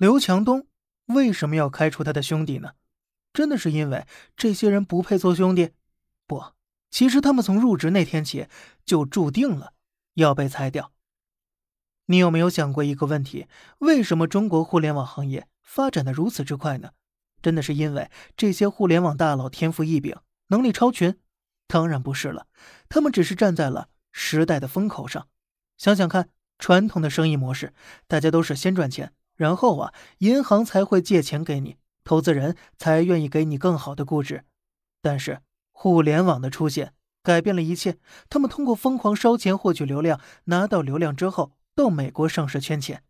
刘强东为什么要开除他的兄弟呢？真的是因为这些人不配做兄弟？不，其实他们从入职那天起就注定了要被裁掉。你有没有想过一个问题？为什么中国互联网行业发展的如此之快呢？真的是因为这些互联网大佬天赋异禀，能力超群？当然不是了，他们只是站在了时代的风口上。想想看，传统的生意模式，大家都是先赚钱，然后啊，银行才会借钱给你，投资人才愿意给你更好的估值。但是互联网的出现改变了一切，他们通过疯狂烧钱获取流量，拿到流量之后。到美国上市圈钱，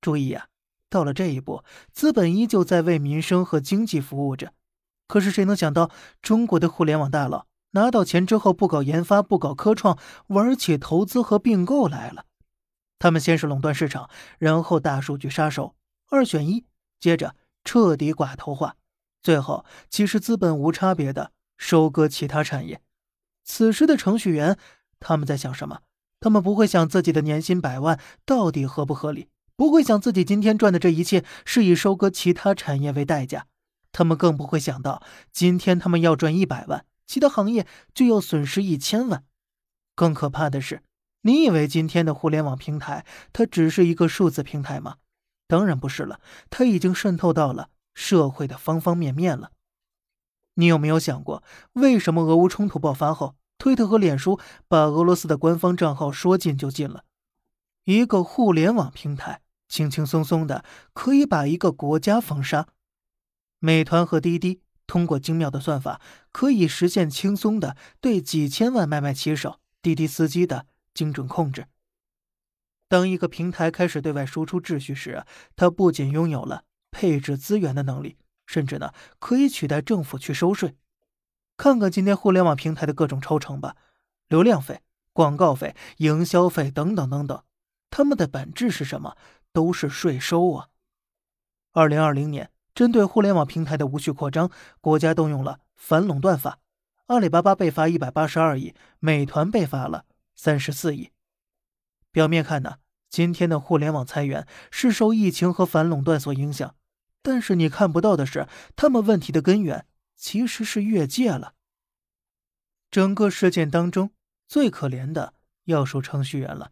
注意啊！到了这一步，资本依旧在为民生和经济服务着。可是谁能想到，中国的互联网大佬拿到钱之后，不搞研发，不搞科创，玩起投资和并购来了。他们先是垄断市场，然后大数据杀手二选一，接着彻底寡头化，最后其实资本无差别的收割其他产业。此时的程序员，他们在想什么？他们不会想自己的年薪百万到底合不合理，不会想自己今天赚的这一切是以收割其他产业为代价，他们更不会想到今天他们要赚一百万，其他行业就要损失一千万。更可怕的是，你以为今天的互联网平台它只是一个数字平台吗？当然不是了，它已经渗透到了社会的方方面面了。你有没有想过，为什么俄乌冲突爆发后？推特和脸书把俄罗斯的官方账号说禁就禁了，一个互联网平台轻轻松松的可以把一个国家封杀。美团和滴滴通过精妙的算法，可以实现轻松的对几千万外卖骑手、滴滴司机的精准控制。当一个平台开始对外输出秩序时，它不仅拥有了配置资源的能力，甚至呢可以取代政府去收税。看看今天互联网平台的各种抽成吧，流量费、广告费、营销费等等等等，他们的本质是什么？都是税收啊！二零二零年，针对互联网平台的无序扩张，国家动用了反垄断法，阿里巴巴被罚一百八十二亿，美团被罚了三十四亿。表面看呢，今天的互联网裁员是受疫情和反垄断所影响，但是你看不到的是，他们问题的根源。其实是越界了。整个事件当中最可怜的要数程序员了。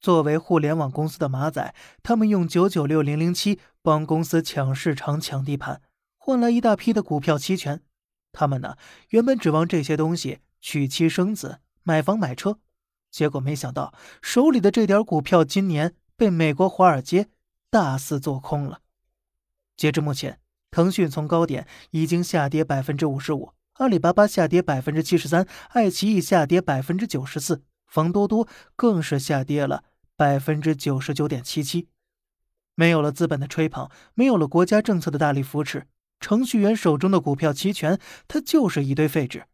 作为互联网公司的马仔，他们用九九六零零七帮公司抢市场、抢地盘，换来一大批的股票期权。他们呢，原本指望这些东西娶妻生子、买房买车，结果没想到手里的这点股票今年被美国华尔街大肆做空了。截至目前。腾讯从高点已经下跌百分之五十五，阿里巴巴下跌百分之七十三，爱奇艺下跌百分之九十四，方多多更是下跌了百分之九十九点七七。没有了资本的吹捧，没有了国家政策的大力扶持，程序员手中的股票期权，它就是一堆废纸。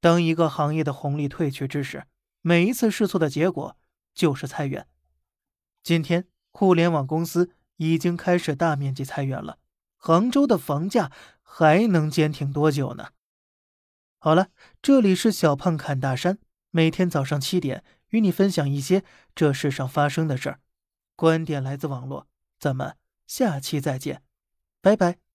当一个行业的红利退去之时，每一次试错的结果就是裁员。今天，互联网公司已经开始大面积裁员了。杭州的房价还能坚挺多久呢？好了，这里是小胖侃大山，每天早上七点与你分享一些这世上发生的事儿，观点来自网络，咱们下期再见，拜拜。